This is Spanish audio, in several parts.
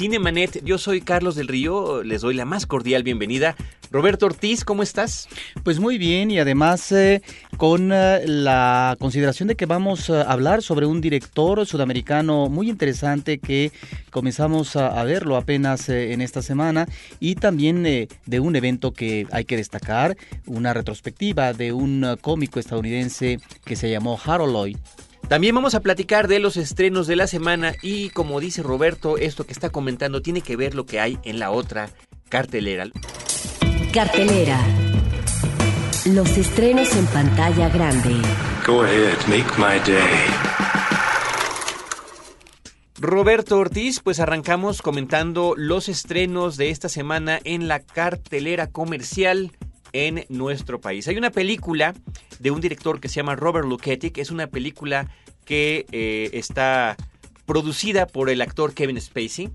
Cinemanet, yo soy Carlos del Río, les doy la más cordial bienvenida. Roberto Ortiz, ¿cómo estás? Pues muy bien y además eh, con eh, la consideración de que vamos a hablar sobre un director sudamericano muy interesante que comenzamos a, verlo apenas eh, en esta semana y también de un evento que hay que destacar, una retrospectiva de un cómico estadounidense que se llamó Harold Lloyd. También vamos a platicar de los estrenos de la semana y como dice Roberto, esto que está comentando tiene que ver lo que hay en la otra cartelera. Cartelera. Los estrenos en pantalla grande. Go ahead, make my day. Roberto Ortiz, pues arrancamos comentando los estrenos de esta semana en la cartelera comercial en nuestro país. Hay una película de un director que se llama Robert Luketic, es una película que eh, está producida por el actor Kevin Spacey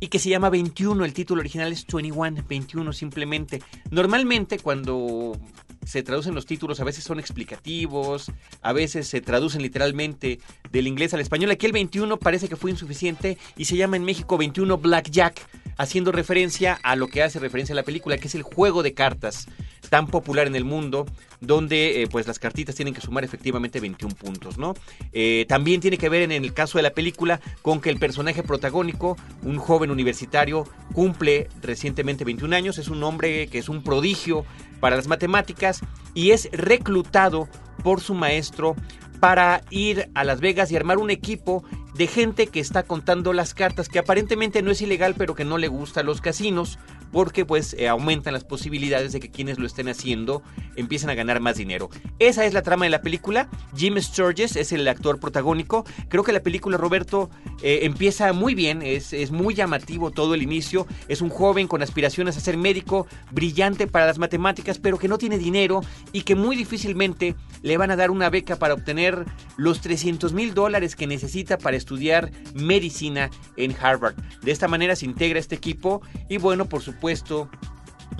y que se llama 21. El título original es 21, 21 simplemente. Normalmente cuando se traducen los títulos a veces son explicativos, a veces se traducen literalmente del inglés al español. Aquí el 21 parece que fue insuficiente y se llama en México 21 Blackjack, haciendo referencia a lo que hace referencia a la película, que es el juego de cartas tan popular en el mundo, donde eh, pues las cartitas tienen que sumar efectivamente 21 puntos, ¿no? Eh, también tiene que ver en el caso de la película con que el personaje protagónico, un joven universitario, cumple recientemente 21 años, es un hombre que es un prodigio para las matemáticas y es reclutado por su maestro para ir a Las Vegas y armar un equipo de gente que está contando las cartas, que aparentemente no es ilegal, pero que no le gusta los casinos, porque pues eh, aumentan las posibilidades de que quienes lo estén haciendo empiecen a ganar más dinero. Esa es la trama de la película. Jim Sturges es el actor protagónico. Creo que la película, Roberto, eh, empieza muy bien, es, es muy llamativo todo el inicio. Es un joven con aspiraciones a ser médico, brillante para las matemáticas, pero que no tiene dinero y que muy difícilmente le van a dar una beca para obtener los 300 mil dólares que necesita para estudiar medicina en Harvard. De esta manera se integra este equipo y bueno, por supuesto,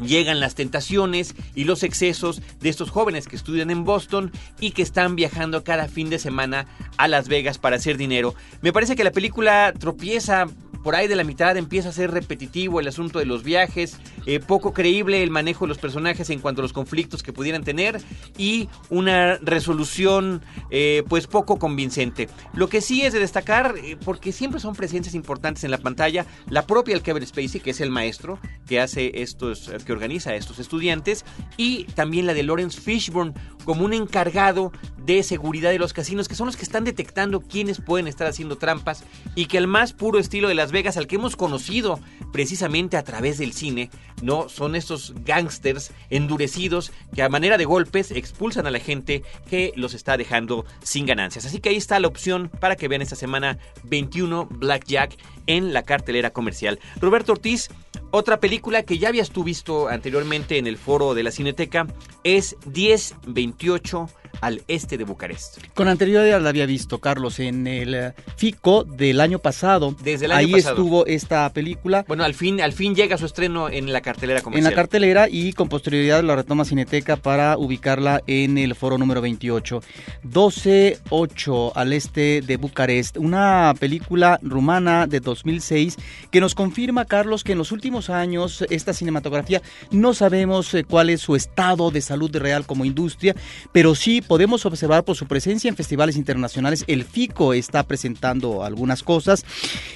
llegan las tentaciones y los excesos de estos jóvenes que estudian en Boston y que están viajando cada fin de semana a Las Vegas para hacer dinero. Me parece que la película tropieza por ahí de la mitad empieza a ser repetitivo el asunto de los viajes, eh, poco creíble el manejo de los personajes en cuanto a los conflictos que pudieran tener y una resolución eh, pues poco convincente. Lo que sí es de destacar, eh, porque siempre son presencias importantes en la pantalla, la propia el Kevin Spacey, que es el maestro que hace estos, que organiza a estos estudiantes, y también la de Lawrence Fishburne como un encargado de seguridad de los casinos, que son los que están detectando quiénes pueden estar haciendo trampas y que al más puro estilo de Las Vegas, al que hemos conocido precisamente a través del cine, no son estos gángsters endurecidos que a manera de golpes expulsan a la gente que los está dejando sin ganancias. Así que ahí está la opción para que vean esta semana 21 Blackjack en la cartelera comercial. Roberto Ortiz, otra película que ya habías tú visto anteriormente en el foro de la Cineteca es 1028 al este de Bucarest. Con anterioridad la había visto, Carlos, en el eh, FICO del año pasado. Desde el año Ahí pasado. estuvo esta película. Bueno, al fin, al fin llega su estreno en la cartelera En comercial. la cartelera y con posterioridad la retoma Cineteca para ubicarla en el foro número 28. 12-8 al este de Bucarest, una película rumana de 2006 que nos confirma, Carlos, que en los últimos años esta cinematografía no sabemos eh, cuál es su estado de salud real como industria, pero sí podemos observar por su presencia en festivales internacionales. El FICO está presentando algunas cosas,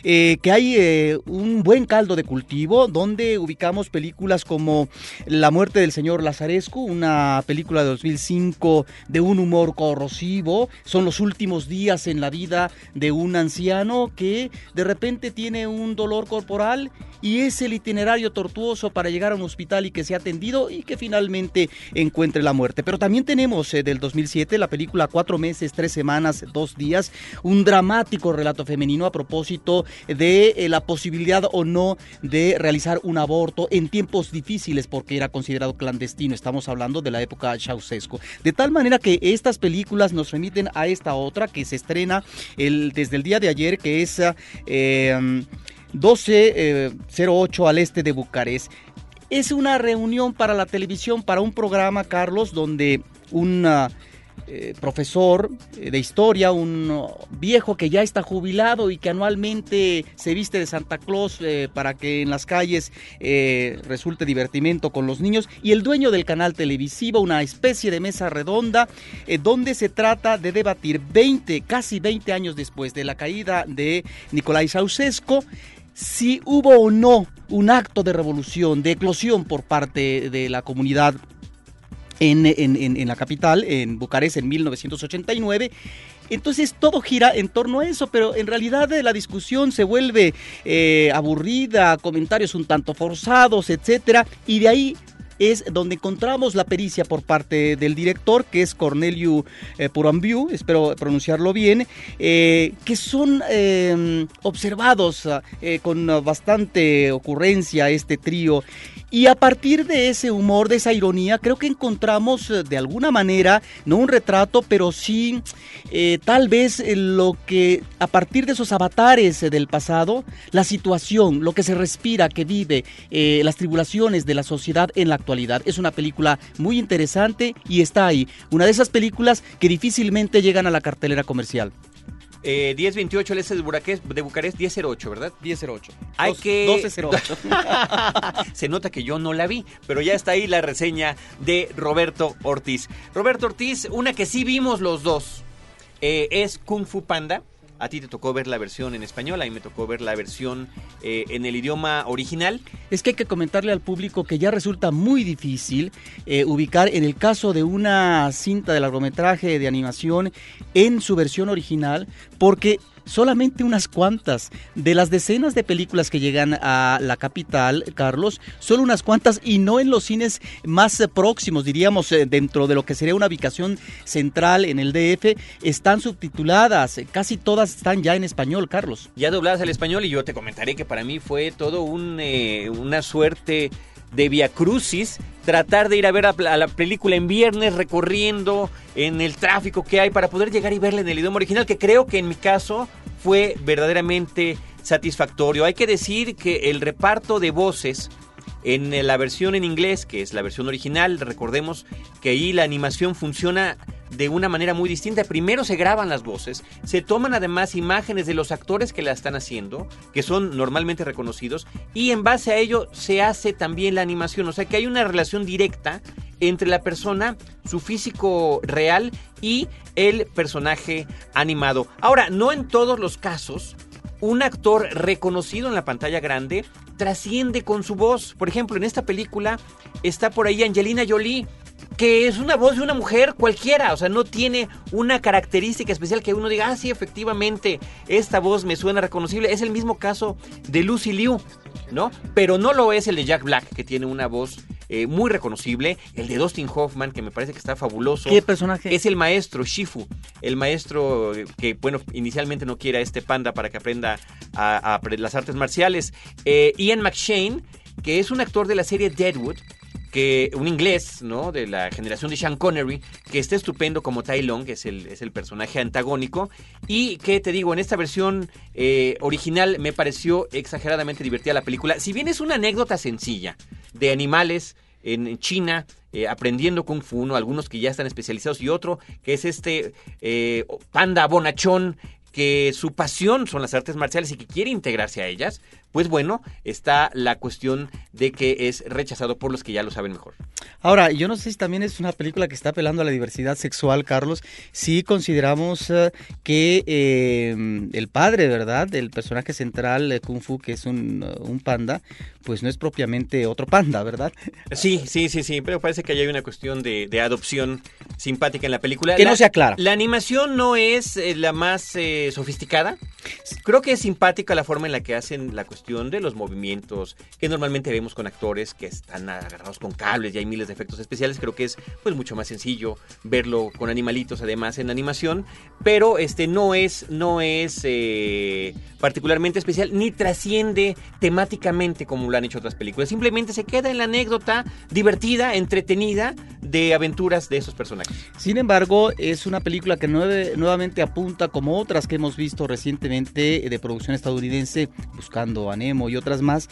eh, que hay eh, un buen caldo de cultivo donde ubicamos películas como La muerte del señor Lazarescu, una película de 2005 de un humor corrosivo. Son los últimos días en la vida de un anciano que de repente tiene un dolor corporal y es el itinerario tortuoso para llegar a un hospital y que sea atendido y que finalmente encuentre la muerte. Pero también tenemos eh, del 2007, la película Cuatro meses, tres semanas, dos días, un dramático relato femenino a propósito de eh, la posibilidad o no de realizar un aborto en tiempos difíciles porque era considerado clandestino. Estamos hablando de la época Ceausescu. De tal manera que estas películas nos remiten a esta otra que se estrena el, desde el día de ayer, que es... Eh, 1208 al este de Bucarest. Es una reunión para la televisión, para un programa, Carlos, donde un eh, profesor eh, de historia, un viejo que ya está jubilado y que anualmente se viste de Santa Claus eh, para que en las calles resulte divertimento con los niños, y el dueño del canal televisivo, una especie de mesa redonda, donde se trata de debatir 20, casi 20 años después de la caída de Nicolai Ceausescu, si hubo o no un acto de revolución, de eclosión por parte de la comunidad en, la capital, en Bucarest, en 1989. Entonces todo gira en torno a eso, pero en realidad eh, la discusión se vuelve eh, aburrida, comentarios un tanto forzados, etcétera, y de ahí es donde encontramos la pericia por parte del director, que es Corneliu eh, Purambiu, espero pronunciarlo bien, eh, que son eh, observados con bastante ocurrencia este trío. Y a partir de ese humor, de esa ironía, creo que encontramos eh, de alguna manera, no un retrato, pero sí eh, tal vez eh, lo que a partir de esos avatares del pasado, la situación, lo que se respira, que vive, las tribulaciones de la sociedad en la actualidad. Es una película muy interesante y está ahí. Una de esas películas que difícilmente llegan a la cartelera comercial. Eh, 1028 el S de Bucarest, de Bucarest 1008, ¿verdad? 1008. Hay que 1208. Se nota que yo no la vi, pero ya está ahí la reseña de Roberto Ortiz. Roberto Ortiz, una que sí vimos los dos, eh, es Kung Fu Panda. A ti te tocó ver la versión en español, a mí me tocó ver la versión eh, en el idioma original. Es que hay que comentarle al público que ya resulta muy difícil eh, ubicar en el caso de una cinta de largometraje de animación en su versión original, porque solamente unas cuantas. De las decenas de películas que llegan a la capital, Carlos, solo unas cuantas y no en los cines más próximos, diríamos, eh, dentro de lo que sería una ubicación central en el DF, están subtituladas. Casi todas están ya en español, Carlos. Ya dobladas al español y yo te comentaré que para mí fue todo eh, una suerte de Via Crucis, tratar de ir a ver a, la película en viernes recorriendo en el tráfico que hay para poder llegar y verla en el idioma original, que creo que en mi caso fue verdaderamente satisfactorio. Hay que decir que el reparto de voces en la versión en inglés, que es la versión original, recordemos que ahí la animación funciona de una manera muy distinta. Primero se graban las voces, se toman además imágenes de los actores que la están haciendo, que son normalmente reconocidos, y en base a ello se hace también la animación. O sea que hay una relación directa entre la persona, su físico real y el personaje animado. Ahora, no en todos los casos un actor reconocido en la pantalla grande trasciende con su voz. Por ejemplo, en esta película está por ahí Angelina Jolie que es una voz de una mujer cualquiera, o sea, no tiene una característica especial que uno diga, ah, sí, efectivamente, esta voz me suena reconocible. Es el mismo caso de Lucy Liu, ¿no? Pero no lo es el de Jack Black, que tiene una voz eh, muy reconocible. El de Dustin Hoffman, que me parece que está fabuloso. ¿Qué personaje? Es el maestro Shifu, el maestro que, bueno, inicialmente no quiere a este panda para que aprenda a, las artes marciales. Eh, Ian McShane, que es un actor de la serie Deadwood que un inglés, ¿no? De la generación de Sean Connery, que está estupendo como Tai Long, que es el, es el personaje antagónico, y que te digo, en esta versión eh, original me pareció exageradamente divertida la película. Si bien es una anécdota sencilla de animales en China, eh, aprendiendo Kung Fu, uno, algunos que ya están especializados y otro que es este eh, panda bonachón que su pasión son las artes marciales y que quiere integrarse a ellas, pues bueno, está la cuestión de que es rechazado por los que ya lo saben mejor. Ahora, yo no sé si también es una película que está apelando a la diversidad sexual, Carlos, si consideramos eh, que eh, el padre, ¿verdad?, del personaje central de Kung Fu, que es un, un, panda, pues no es propiamente otro panda, ¿verdad? Sí, sí, sí, sí, pero parece que hay una cuestión de, adopción simpática en la película. Que no se aclara. La animación no es eh, la más sofisticada, Creo que es simpática la forma en la que hacen la cuestión de los movimientos que normalmente vemos con actores que están agarrados con cables y hay miles de efectos especiales. Creo que es pues mucho más sencillo verlo con animalitos además en animación, pero este no es no es eh, particularmente especial ni trasciende temáticamente como lo han hecho otras películas. Simplemente se queda en la anécdota divertida, entretenida de aventuras de esos personajes. Sin embargo, es una película que nuevamente apunta como otras que hemos visto recientemente de producción estadounidense, buscando a Nemo y otras más,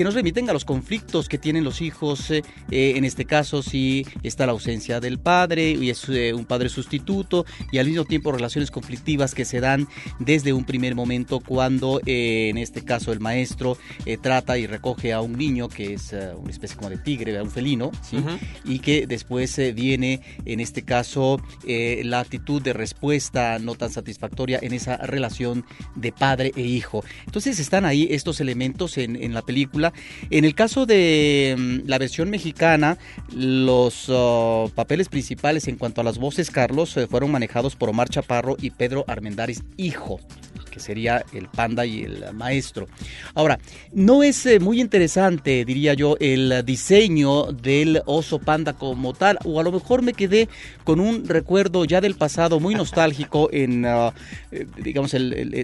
que nos remiten a los conflictos que tienen los hijos, eh, eh, en este caso si está la ausencia del padre y es eh, un padre sustituto y al mismo tiempo relaciones conflictivas que se dan desde un primer momento cuando en este caso el maestro trata y recoge a un niño que es una especie como de tigre, un felino, y que después viene en este caso la actitud de respuesta no tan satisfactoria en esa relación de padre e hijo. Entonces están ahí estos elementos en, la película. En el caso de mm, la versión mexicana, los oh, papeles principales en cuanto a las voces, Carlos, eh, fueron manejados por Omar Chaparro y Pedro Armendáriz, hijo que sería el panda y el maestro. Ahora, no es eh, muy interesante, diría yo, el diseño del oso panda como tal, o a lo mejor me quedé con un recuerdo ya del pasado muy nostálgico en, ah, eh, digamos, el,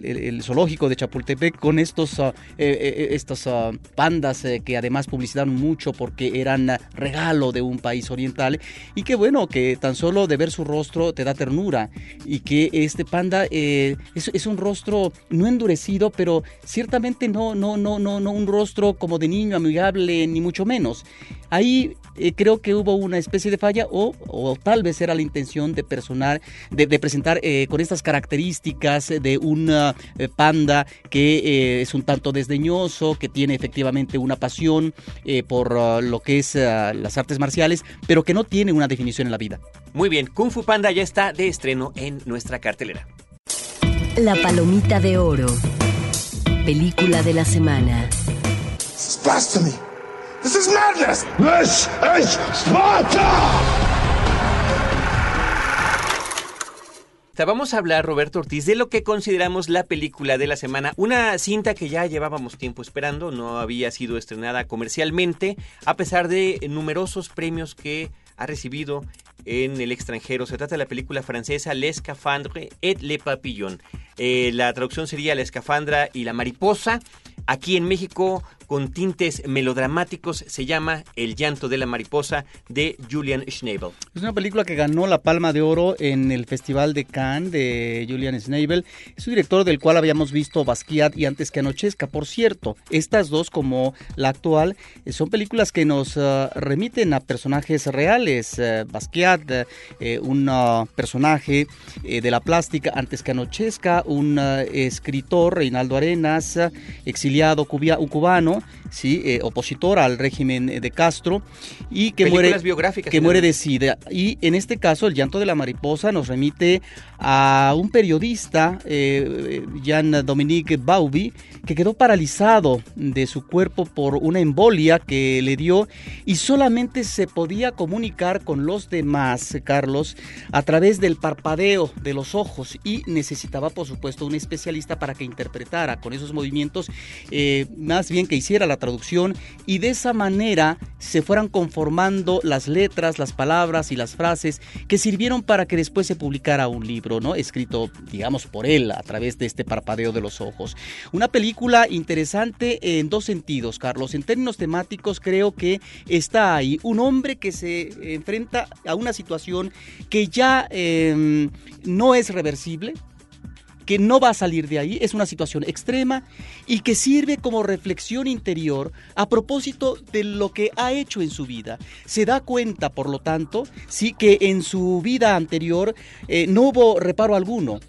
zoológico de Chapultepec con estos, uh, estos ah, pandas que además publicitaron mucho porque eran regalo de un país oriental y que bueno, que tan solo de ver su rostro te da ternura y que este panda es, es un rostro no endurecido, pero ciertamente no, no, no, no, no un rostro como de niño amigable, ni mucho menos. Ahí eh, creo que hubo una especie de falla o, o, tal vez era la intención de personal, de, presentar eh, con estas características de un eh, panda que es un tanto desdeñoso, que tiene efectivamente una pasión por lo que es las artes marciales, pero que no tiene una definición en la vida. Muy bien, Kung Fu Panda ya está de estreno en nuestra cartelera. La Palomita de Oro. Película de la semana. Is This is madness. This is Sparta. Vamos a hablar, Roberto Ortiz, de lo que consideramos la película de la semana. Una cinta que ya llevábamos tiempo esperando, no había sido estrenada comercialmente, a pesar de numerosos premios que ha recibido en el extranjero. Se trata de la película francesa L'Escafandre et le Papillon. Eh, la traducción sería La escafandra y la mariposa. Aquí en México con tintes melodramáticos, se llama El llanto de la mariposa de Julian Schnabel. Es una película que ganó la Palma de Oro en el Festival de Cannes de Julian Schnabel. Es un director del cual habíamos visto Basquiat y antes que anochezca. Por cierto, estas dos como la actual son películas que nos uh, remiten a personajes reales. Uh, Basquiat, un personaje de la plástica antes que anochezca, un escritor, Reinaldo Arenas, exiliado cubano, ¿sí? Eh, opositor al régimen de Castro y que muere que muere de sida y en este caso el llanto de la mariposa nos remite a un periodista eh, Jean Dominique Bauby que quedó paralizado de su cuerpo por una embolia que le dio y solamente se podía comunicar con los demás Carlos a través del parpadeo de los ojos y necesitaba por supuesto un especialista para que interpretara con esos movimientos eh, más bien que hiciera la traducción y de esa manera se fueran conformando las letras, las palabras y las frases que sirvieron para que después se publicara un libro, ¿no? Escrito, digamos, por él a través de este parpadeo de los ojos. Una película interesante en dos sentidos, Carlos. En términos temáticos, creo que está ahí un hombre que se enfrenta a una situación que ya em, no es reversible, que no va a salir de ahí, es una situación extrema y que sirve como reflexión interior a propósito de lo que ha hecho en su vida. Se da cuenta, por lo tanto, sí que en su vida anterior eh, no hubo reparo alguno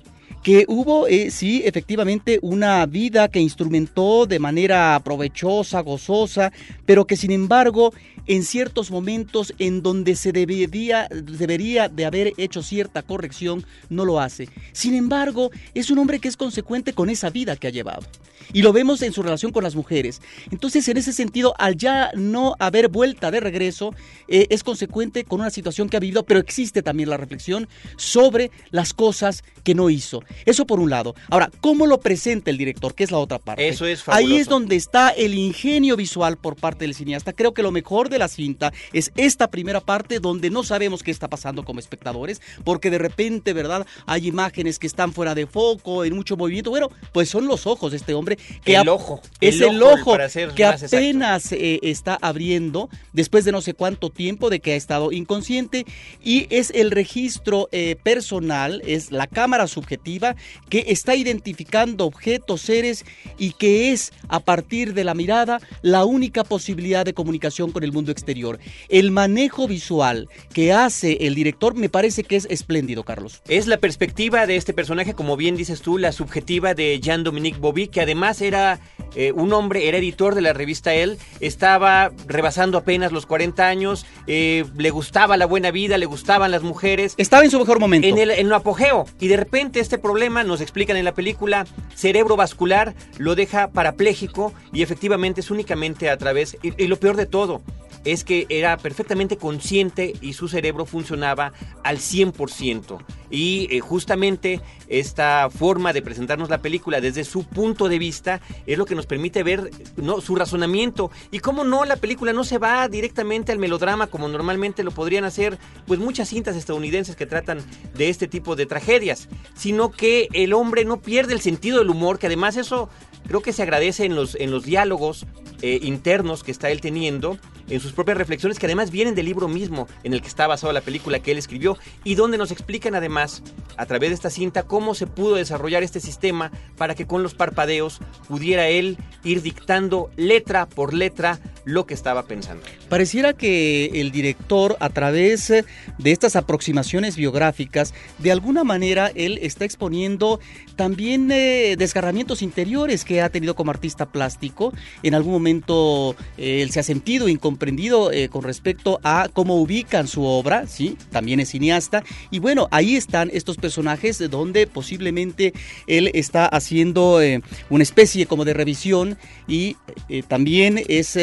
que hubo, eh, sí, efectivamente, una vida que instrumentó de manera provechosa, gozosa, pero que sin embargo, en ciertos momentos en donde se debería, debería de haber hecho cierta corrección, no lo hace. Sin embargo, es un hombre que es consecuente con esa vida que ha llevado. Y lo vemos en su relación con las mujeres. Entonces, en ese sentido, al ya no haber vuelta de regreso, eh, es consecuente con una situación que ha vivido, pero existe también la reflexión sobre las cosas que no hizo. Eso por un lado. Ahora, ¿cómo lo presenta el director? Que es la otra parte. Eso es Ahí fabuloso. es donde está el ingenio visual por parte del cineasta. Creo que lo mejor de la cinta es esta primera parte donde no sabemos qué está pasando como espectadores, porque de repente, ¿verdad? Hay imágenes que están fuera de foco, en mucho movimiento. Bueno, pues son los ojos de este hombre. Que El ojo, Es el el, ojo, ojo, para ser que más apenas eh, está abriendo después de no sé cuánto tiempo de que ha estado inconsciente y es el registro eh, personal, es la cámara subjetiva que está identificando objetos, seres y que es a partir de la mirada la única posibilidad de comunicación con el mundo exterior. El manejo visual que hace el director me parece que es espléndido, Carlos. Es la perspectiva de este personaje, como bien dices tú, la subjetiva de Jean-Dominique Bobby, que además era eh, un hombre, era editor de la revista Elle, estaba rebasando apenas los 40 años, eh, le gustaba la buena vida, le gustaban las mujeres. Estaba en su mejor momento. En el, en el apogeo. Y de repente este problema, nos explican en la película, cerebrovascular, lo deja parapléjico y efectivamente es únicamente a través, y, y lo peor de todo, es que era perfectamente consciente y su cerebro funcionaba al 100%. Y eh, justamente esta forma de presentarnos la película desde su punto de vista es lo que nos permite ver su razonamiento. Y cómo no, la película no se va directamente al melodrama como normalmente lo podrían hacer pues muchas cintas estadounidenses que tratan de este tipo de tragedias, sino que el hombre no pierde el sentido del humor, que además eso creo que se agradece en los, en los diálogos eh, internos que está él teniendo, en sus propias reflexiones, que además vienen del libro mismo en el que está basada la película que él escribió, y donde nos explican además, a través de esta cinta, cómo se pudo desarrollar este sistema para que con los parpadeos pudiera él ir dictando letra por letra lo que estaba pensando. Pareciera que el director, a través de estas aproximaciones biográficas, de alguna manera él está exponiendo también eh, desgarramientos interiores que ha tenido como artista plástico. En algún momento eh, él se ha sentido incomprendido eh, con respecto a cómo ubican su obra, ¿sí? También es cineasta. Y bueno, ahí están estos personajes de donde posiblemente él está haciendo eh, una especie como de revisión y eh, también es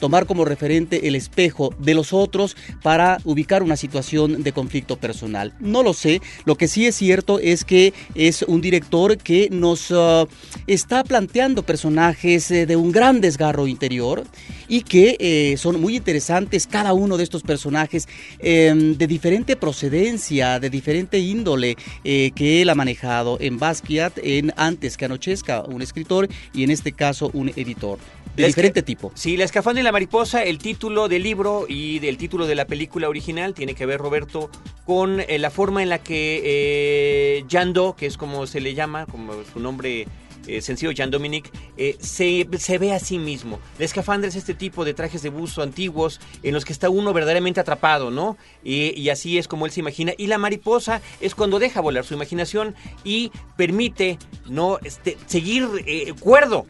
tomar como referente el espejo de los otros para ubicar una situación de conflicto personal. No lo sé, lo que sí es cierto es que es un director que nos uh, está planteando personajes de un gran desgarro interior y que eh, son muy interesantes cada uno de estos personajes eh, de diferente procedencia, de diferente índole eh, que él ha manejado en Basquiat, en Antes que Anochezca, un escritor y en este caso un editor de La diferente tipo. Sí, La escafandra y la mariposa, el título del libro y del título de la película original tiene que ver, Roberto, con eh, la forma en la que eh, Jean Do, que es como se le llama, como su nombre eh, sencillo, Jean Dominique, eh, se, se ve a sí mismo. La escafandra es este tipo de trajes de buzo antiguos en los que está uno verdaderamente atrapado, ¿no? Y, y así es como él se imagina. Y la mariposa es cuando deja volar su imaginación y permite, ¿no? Este, seguir eh, cuerdo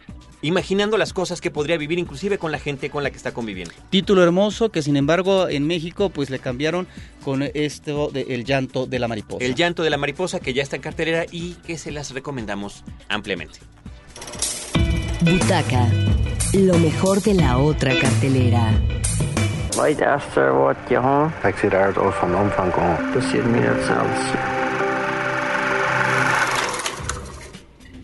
imaginando las cosas que podría vivir inclusive con la gente con la que está conviviendo. Título hermoso que sin embargo en México pues le cambiaron con esto de El llanto de la mariposa. El llanto de la mariposa que ya está en cartelera y que se las recomendamos ampliamente. Butaca, lo mejor de la otra cartelera. Right after what Ik zit daar van omvang komen. to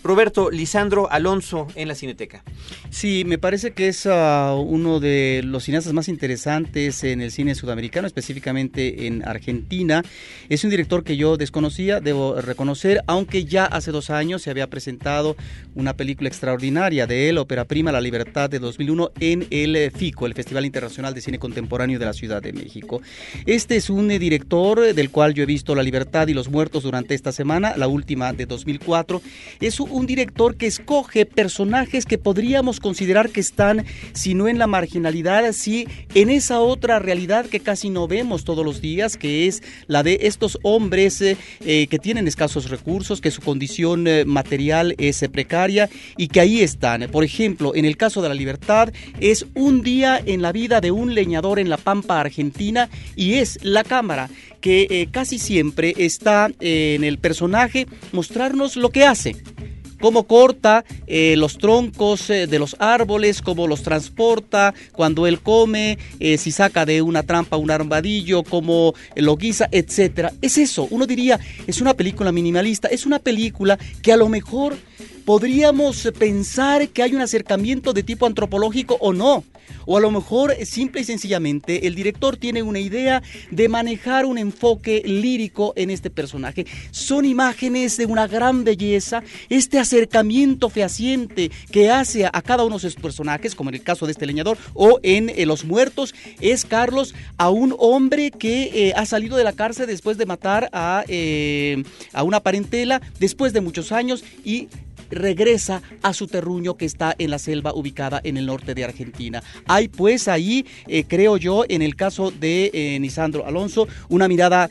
Roberto Lisandro Alonso en la Cineteca. Sí, me parece que es ah, uno de los cineastas más interesantes en el cine sudamericano, específicamente en Argentina. Es un director que yo desconocía, debo reconocer, aunque ya hace dos años se había presentado una película extraordinaria de él, Ópera Prima, La Libertad de 2001, en el eh, FICO, el Festival Internacional de Cine Contemporáneo de la Ciudad de México. Este es un eh, director eh, del cual yo he visto La Libertad y los Muertos durante esta semana, la última de 2004. Es un director que escoge personajes que podríamos considerar que están, si no en la marginalidad, sí en esa otra realidad que casi no vemos todos los días, que es la de estos hombres eh, eh, que tienen escasos recursos, que su condición eh, material es precaria y que ahí están. Por ejemplo, en el caso de la libertad, es un día en la vida de un leñador en la Pampa Argentina y es la cámara que casi siempre está en el personaje mostrarnos lo que hace cómo corta eh, los troncos eh, de los árboles, cómo los transporta, cuando él come, eh, si saca de una trampa un armadillo, cómo lo guisa, etcétera. Es eso, uno diría, es una película minimalista, es una película que a lo mejor podríamos pensar que hay un acercamiento de tipo antropológico o no. O a lo mejor simple y sencillamente el director tiene una idea de manejar un enfoque lírico en este personaje. Son imágenes de una gran belleza, este acercamiento fehaciente que hace a cada uno de sus personajes, como en el caso de este leñador, o en eh, Los Muertos, es Carlos a un hombre que eh, ha salido de la cárcel después de matar a, eh, a una parentela, después de muchos años y regresa a su terruño que está en la selva ubicada en el norte de Argentina. Hay pues ahí, eh, creo yo, en el caso de eh, Nisandro Alonso, una mirada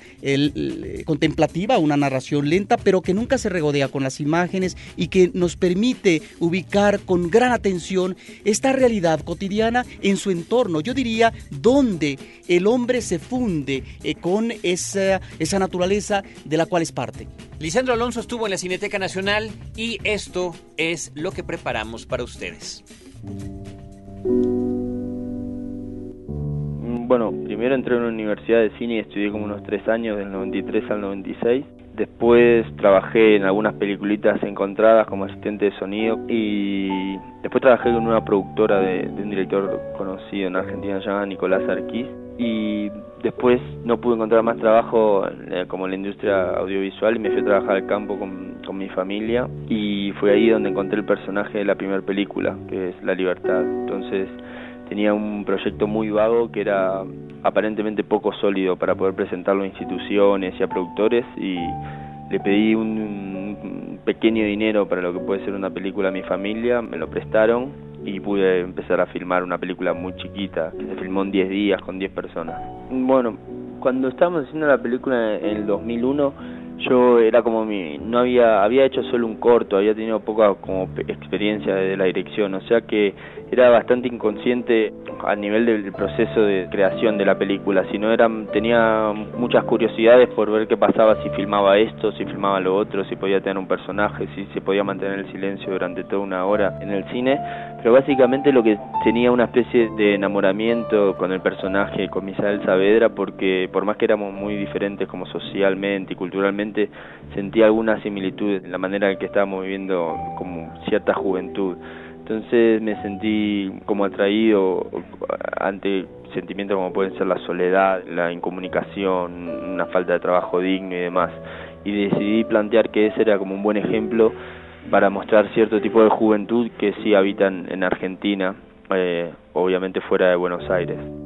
contemplativa, una narración lenta, pero que nunca se regodea con las imágenes y que nos permite ubicar con gran atención esta realidad cotidiana en su entorno. Yo diría donde el hombre se funde eh, con esa naturaleza de la cual es parte. Lisandro Alonso estuvo en la Cineteca Nacional y esto es lo que preparamos para ustedes. Bueno, primero entré en una universidad de cine y estudié como unos tres años, del 93 al 96. Después trabajé en algunas peliculitas encontradas como asistente de sonido y después trabajé con una productora de, un director conocido en Argentina llamado Nicolás Arquís y después no pude encontrar más trabajo eh, como en la industria audiovisual y me fui a trabajar al campo con, con, mi familia y fue ahí donde encontré el personaje de la primera película, que es La Libertad. Entonces tenía un proyecto muy vago que era aparentemente poco sólido para poder presentarlo a instituciones y a productores y le pedí un pequeño dinero para lo que puede ser una película a mi familia, me lo prestaron y pude empezar a filmar una película muy chiquita que se filmó en 10 días con 10 personas. Bueno, cuando estábamos haciendo la película en el 2001 yo era como mi no había había hecho solo un corto había tenido poca como experiencia de la dirección o sea que era bastante inconsciente a nivel del proceso de creación de la película sino era tenía muchas curiosidades por ver qué pasaba si filmaba esto si filmaba lo otro si podía tener un personaje si se podía mantener el silencio durante toda una hora en el cine pero básicamente lo que tenía una especie de enamoramiento con el personaje con Misael Saavedra porque por más que éramos muy diferentes como socialmente y culturalmente sentía alguna similitud en la manera en que estábamos viviendo como cierta juventud. Entonces me sentí como atraído ante sentimientos como pueden ser la soledad, la incomunicación, una falta de trabajo digno y demás. Y decidí plantear que ese era como un buen ejemplo para mostrar cierto tipo de juventud que sí habitan en Argentina, eh, obviamente fuera de Buenos Aires.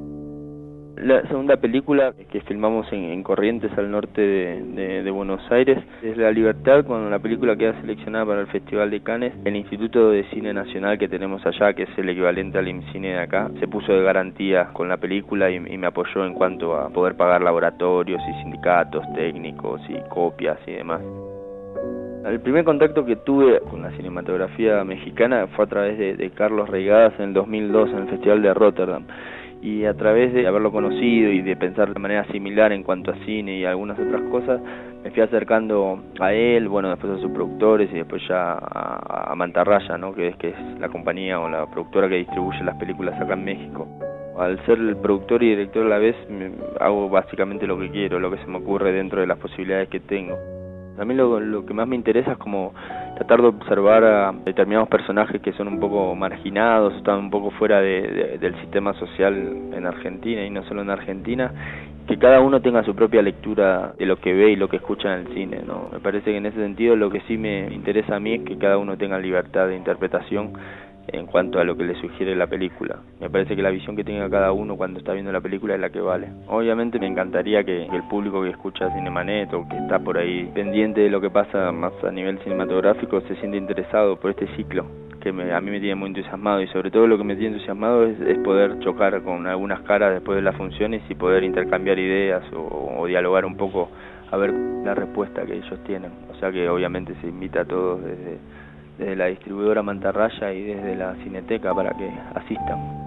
La segunda película que filmamos en, Corrientes, al norte de, Buenos Aires, es La Libertad, cuando la película queda seleccionada para el Festival de Cannes. El Instituto de Cine Nacional que tenemos allá, que es el equivalente al IMCINE de acá, se puso de garantía con la película y, me apoyó en cuanto a poder pagar laboratorios y sindicatos técnicos y copias y demás. El primer contacto que tuve con la cinematografía mexicana fue a través de, de Carlos Reigadas en el 2002 en el Festival de Rotterdam y a través de haberlo conocido y de pensar de manera similar en cuanto a cine y algunas otras cosas, me fui acercando a él, bueno, después a sus productores y después ya a, Mantarraya, ¿no? que es que es la compañía o la productora que distribuye las películas acá en México. Al ser el productor y director a la vez, hago básicamente lo que quiero, lo que se me ocurre dentro de las posibilidades que tengo. A mí lo, lo que más me interesa es como tratar de observar a determinados personajes que son un poco marginados, están un poco fuera de, del sistema social en Argentina y no solo en Argentina, que cada uno tenga su propia lectura de lo que ve y lo que escucha en el cine. ¿no? Me parece que en ese sentido lo que sí me interesa a mí es que cada uno tenga libertad de interpretación en cuanto a lo que le sugiere la película. Me parece que la visión que tenga cada uno cuando está viendo la película es la que vale. Obviamente me encantaría que, el público que escucha Cinemanet o que está por ahí pendiente de lo que pasa más a nivel cinematográfico se siente interesado por este ciclo que a mí me tiene muy entusiasmado y sobre todo lo que me tiene entusiasmado es, poder chocar con algunas caras después de las funciones y poder intercambiar ideas o dialogar un poco a ver la respuesta que ellos tienen. O sea que obviamente se invita a todos desde desde la distribuidora Mantarraya y desde la Cineteca para que asistan.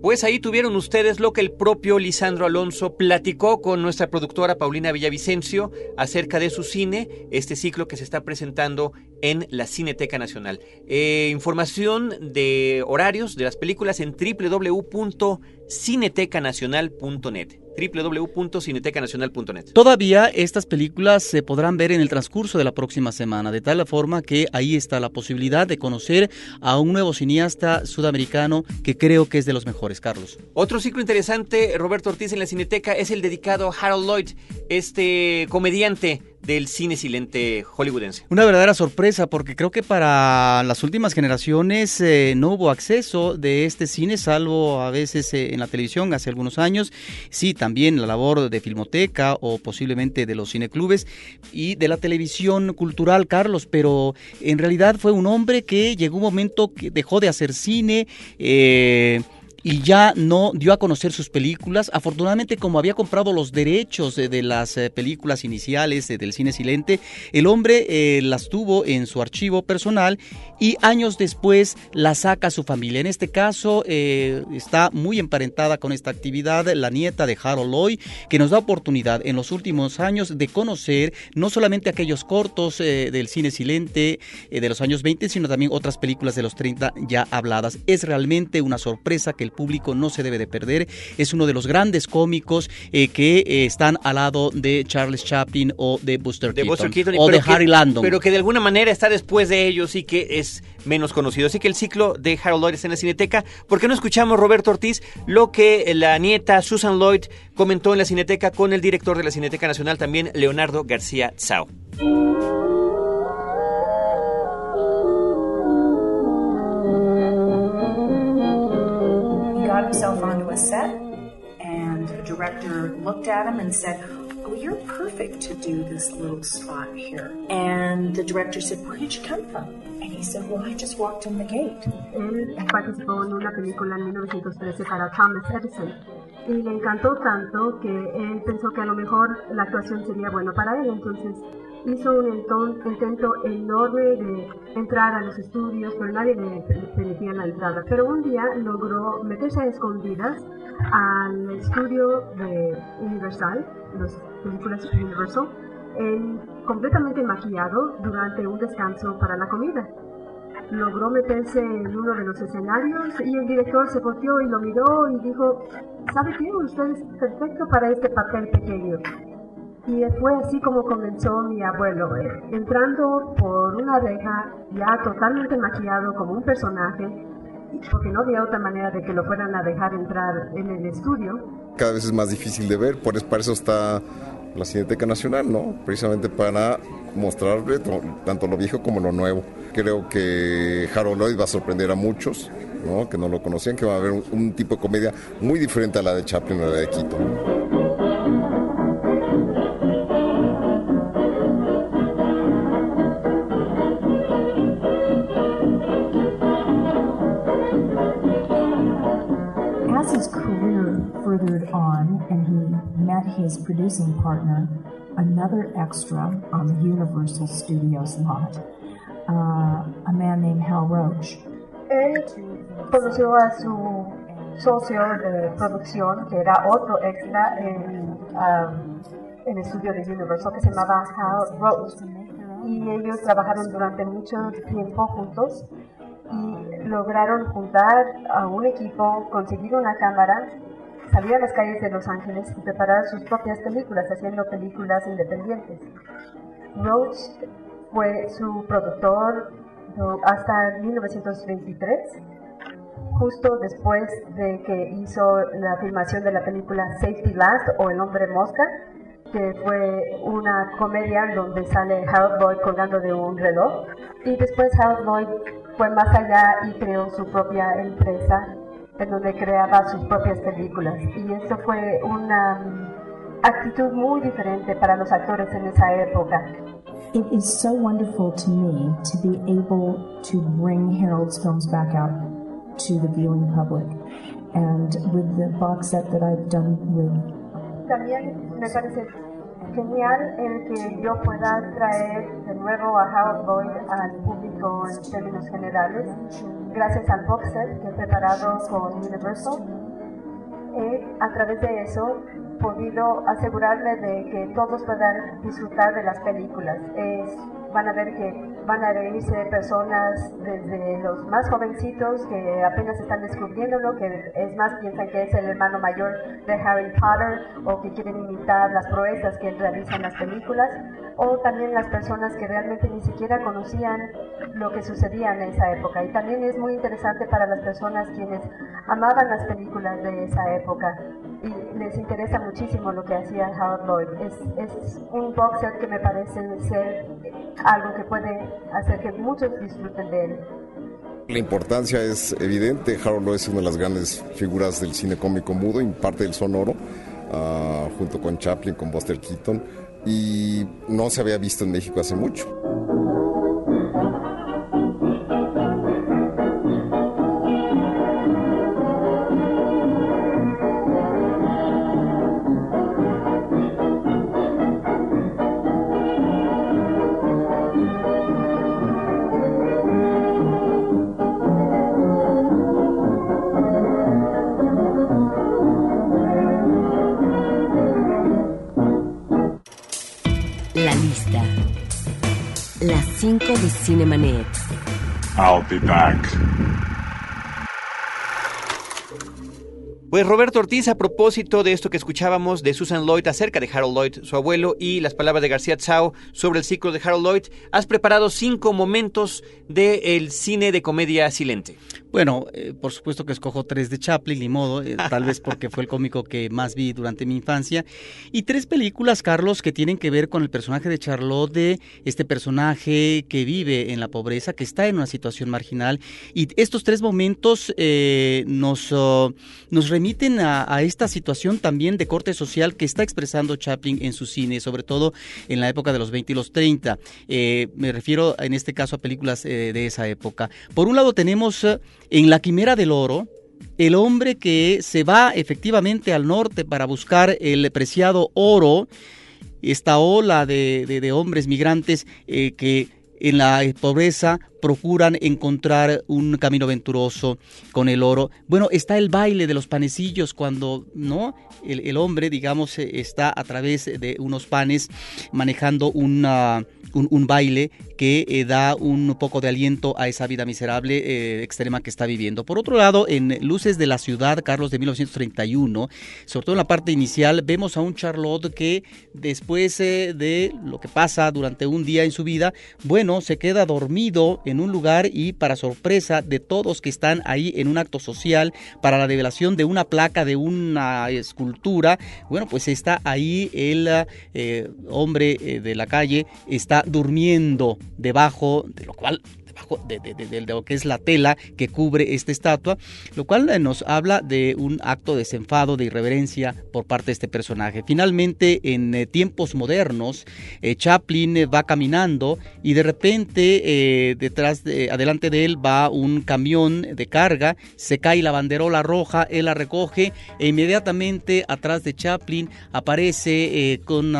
Pues ahí tuvieron ustedes lo que el propio Lisandro Alonso platicó con nuestra productora Paulina Villavicencio acerca de su cine, este ciclo que se está presentando en la Cineteca Nacional. Eh, información de horarios de las películas en www.cinetecanacional.net www.cinetecanacional.net. Todavía estas películas se podrán ver en el transcurso de la próxima semana, de tal forma que ahí está la posibilidad de conocer a un nuevo cineasta sudamericano que creo que es de los mejores, Carlos. Otro ciclo interesante, Roberto Ortiz en la Cineteca, es el dedicado a Harold Lloyd, este comediante del cine silente hollywoodense. Una verdadera sorpresa porque creo que para las últimas generaciones eh, no hubo acceso de este cine, salvo a veces eh, en la televisión hace algunos años. Sí, también la labor de Filmoteca o posiblemente de los cineclubes y de la televisión cultural, Carlos, pero en realidad fue un hombre que llegó un momento que dejó de hacer cine. Eh, y ya no dio a conocer sus películas. Afortunadamente, como había comprado los derechos de, las eh, películas iniciales del cine silente, el hombre eh, las tuvo en su archivo personal y años después las saca a su familia. En este caso, eh, está muy emparentada con esta actividad la nieta de Harold Lloyd, que nos da oportunidad en los últimos años de conocer no solamente aquellos cortos del cine silente de los años 20, sino también otras películas de los 30 ya habladas. Es realmente una sorpresa que el público no se debe de perder. Es uno de los grandes cómicos eh, que eh, están al lado de Charles Chaplin o de Buster Keaton, o de Harry Landon. Pero que de alguna manera está después de ellos y que es menos conocido. Así que el ciclo de Harold Lloyd está en la Cineteca. ¿Por qué no escuchamos, Roberto Ortiz, lo que la nieta Susan Lloyd comentó en la Cineteca con el director de la Cineteca Nacional, también Leonardo García Tsao? Himself onto a set, and the director looked at him and said, Oh, you're perfect to do this little spot here. And the director said, Where did you come from? And he said, Well, I just walked in the gate. Él participó en una película en 1913 para Thomas Edison y le encantó tanto que él pensó que a lo mejor la actuación sería buena para él, entonces hizo un intento enorme de entrar a los estudios, pero nadie le permitía la entrada. Pero un día logró meterse a escondidas al estudio de Universal, las películas Universal, completamente maquillado durante un descanso para la comida. Logró meterse en uno de los escenarios y el director se volteó y lo miró y dijo, ¿sabe qué? Usted es perfecto para este papel pequeño. Y fue así como comenzó mi abuelo, eh, entrando por una reja ya totalmente maquillado como un personaje, porque no había otra manera de que lo fueran a dejar entrar en el estudio. Cada vez es más difícil de ver, por eso, para eso está la Cineteca Nacional, ¿no? Precisamente para mostrarle tanto lo viejo como lo nuevo. Creo que Harold Lloyd va a sorprender a muchos, ¿no? Que no lo conocían, que va a haber un, un tipo de comedia muy diferente a la de Chaplin o la de Quito. His producing partner, another extra on the Universal Studios lot, uh, a man named Hal Roach. Él conoció a su socio de producción, que era otro extra en, um, en el estudio de Universal, que se llamaba Hal Roach. Y ellos trabajaron durante mucho tiempo juntos y lograron juntar a un equipo, conseguir una cámara salir a las calles de Los Ángeles y preparar sus propias películas, haciendo películas independientes. Roach fue su productor hasta 1923, justo después de que hizo la filmación de la película Safety Last o El hombre mosca, que fue una comedia donde sale Harold Lloyd colgando de un reloj. Y después Harold Lloyd fue más allá y creó su propia empresa en donde creaba sus propias películas. Y eso fue una actitud muy diferente para los actores en esa época. It is so wonderful to me to be able to bring Harold's films back out to the viewing public. And with the box set that I've done with. También me parece genial el que yo pueda traer de nuevo a Harold Lloyd al público en términos generales. Gracias al box set que he preparado con Universal he a través de eso podido asegurarme de que todos puedan disfrutar de las películas. Es, van a ver que van a reírse personas desde los más jovencitos que apenas están descubriéndolo, que es más piensan que es el hermano mayor de Harry Potter o que quieren imitar las proezas que él realiza en las películas, o también las personas que realmente ni siquiera conocían lo que sucedía en esa época. Y también es muy interesante para las personas quienes amaban las películas de esa época y les interesa muchísimo lo que hacía Howard Lloyd. Es, es un boxer que me parece ser algo que puede hacer que muchos disfruten de él. La importancia es evidente. Harold Lloyd es una de las grandes figuras del cine cómico mudo y parte del sonoro, uh, junto con Chaplin, con Buster Keaton, y no se había visto en México hace mucho. 5 de Cinemanet. I'll be back. Pues Roberto Ortiz, a propósito de esto que escuchábamos de Susan Lloyd acerca de Harold Lloyd, su abuelo, y las palabras de García Tsao sobre el ciclo de Harold Lloyd, has preparado cinco momentos del cine de comedia silente. Bueno, eh, por supuesto que escojo tres de Chaplin, ni modo, eh, tal vez porque fue el cómico que más vi durante mi infancia. Y tres películas, Carlos, que tienen que ver con el personaje de Charlotte, este personaje que vive en la pobreza, que está en una situación marginal. Y estos tres momentos eh, nos, uh, nos remiten a, a, esta situación también de corte social que está expresando Chaplin en su cine, sobre todo en la época de los 20 y los 30. me refiero en este caso a películas de esa época. Por un lado tenemos en La Quimera del Oro, el hombre que se va efectivamente al norte para buscar el preciado oro, esta ola de, hombres migrantes eh, que en la pobreza procuran encontrar un camino venturoso con el oro. Bueno, está el baile de los panecillos cuando, ¿no? El, el hombre, digamos, está a través de unos panes manejando una, un, baile que eh, da un poco de aliento a esa vida miserable eh, extrema que está viviendo. Por otro lado, en Luces de la Ciudad, Carlos de 1931, sobre todo en la parte inicial, vemos a un Charlotte que después eh, de lo que pasa durante un día en su vida, bueno, se queda dormido en un lugar y para sorpresa de todos que están ahí en un acto social para la revelación de una placa de una escultura, bueno, pues está ahí el hombre de la calle, está durmiendo debajo, de lo cual de, de, de, de, lo que es la tela que cubre esta estatua, lo cual nos habla de un acto de desenfado, de irreverencia por parte de este personaje. Finalmente, en eh, tiempos modernos, eh, Chaplin eh, va caminando y de repente eh, detrás, de, adelante de él va un camión de carga, se cae la banderola roja, él la recoge e inmediatamente atrás de Chaplin aparece eh, con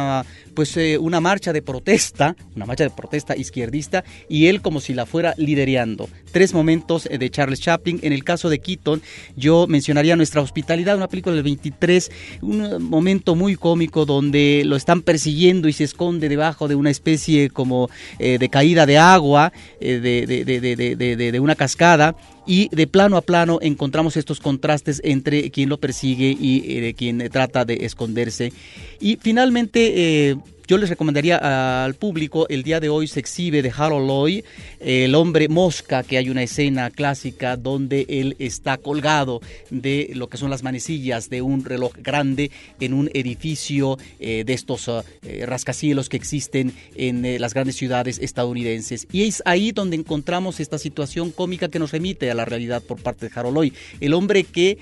pues una marcha de protesta, una marcha de protesta izquierdista y él como si la fuera liderando. Tres momentos de Charles Chaplin. En el caso de Keaton, yo mencionaría Nuestra Hospitalidad, una película del 23, un momento muy cómico donde lo están persiguiendo y se esconde debajo de una especie como eh, de caída de agua, eh, de, de, de, de, una cascada y de plano a plano encontramos estos contrastes entre quien lo persigue y eh, quien trata de esconderse. Y finalmente... Eh, yo les recomendaría al público, el día de hoy se exhibe de Harold Lloyd, el hombre mosca, que hay una escena clásica donde él está colgado de lo que son las manecillas de un reloj grande en un edificio eh, de estos uh, eh, rascacielos que existen en eh, las grandes ciudades estadounidenses. Y es ahí donde encontramos esta situación cómica que nos remite a la realidad por parte de Harold Lloyd. El hombre que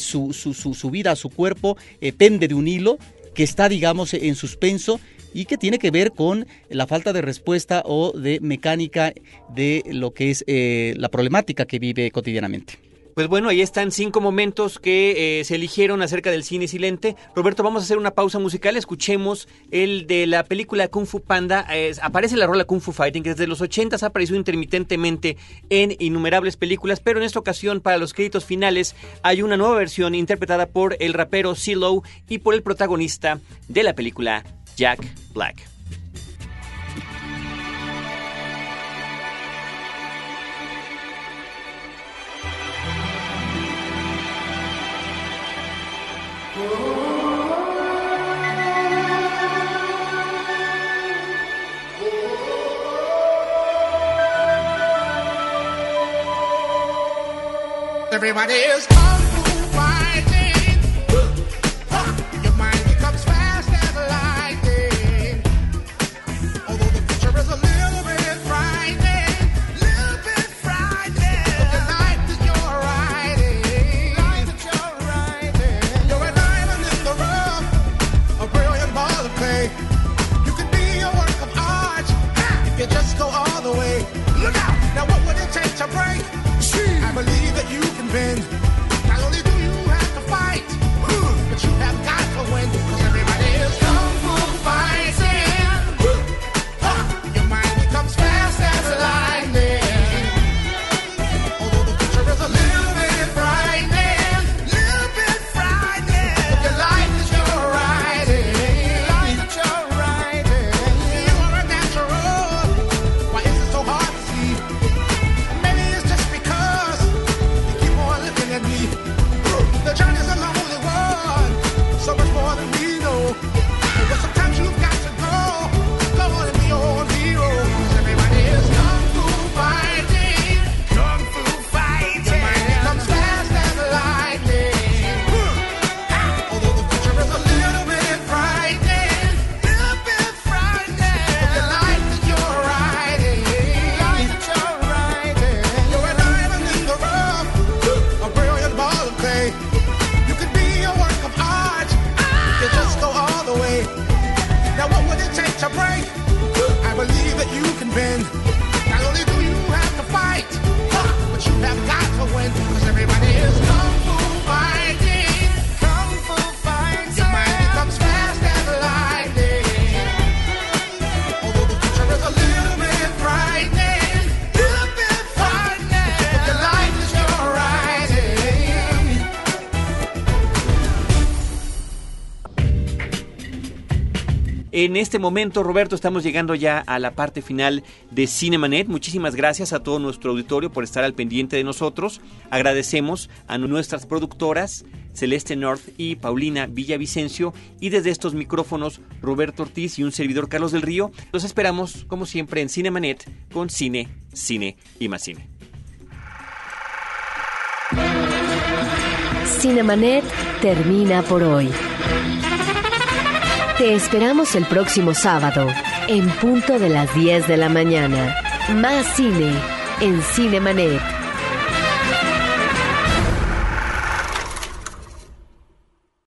su, su, su, su, vida, su cuerpo, pende de un hilo que está, digamos, en suspenso y que tiene que ver con la falta de respuesta o de mecánica de lo que es eh, la problemática que vive cotidianamente. Pues bueno, ahí están cinco momentos que eh, se eligieron acerca del cine silente. Roberto, vamos a hacer una pausa musical. Escuchemos el de la película Kung Fu Panda. Aparece la rola Kung Fu Fighting, que desde los 80 ha aparecido intermitentemente en innumerables películas, pero en esta ocasión, para los créditos finales, hay una nueva versión interpretada por el rapero CeeLo y por el protagonista de la película, Jack Black. Everybody is kung En este momento, Roberto, estamos llegando ya a la parte final de Cinemanet. Muchísimas gracias a todo nuestro auditorio por estar al pendiente de nosotros. Agradecemos a nuestras productoras, Celeste North y Paulina Villavicencio. Y desde estos micrófonos, Roberto Ortiz y un servidor Carlos del Río. Los esperamos, como siempre, en Cinemanet con cine, cine y más cine. Cinemanet termina por hoy. Te esperamos el próximo sábado, en punto de las 10 de la mañana. Más cine en Cinemanet.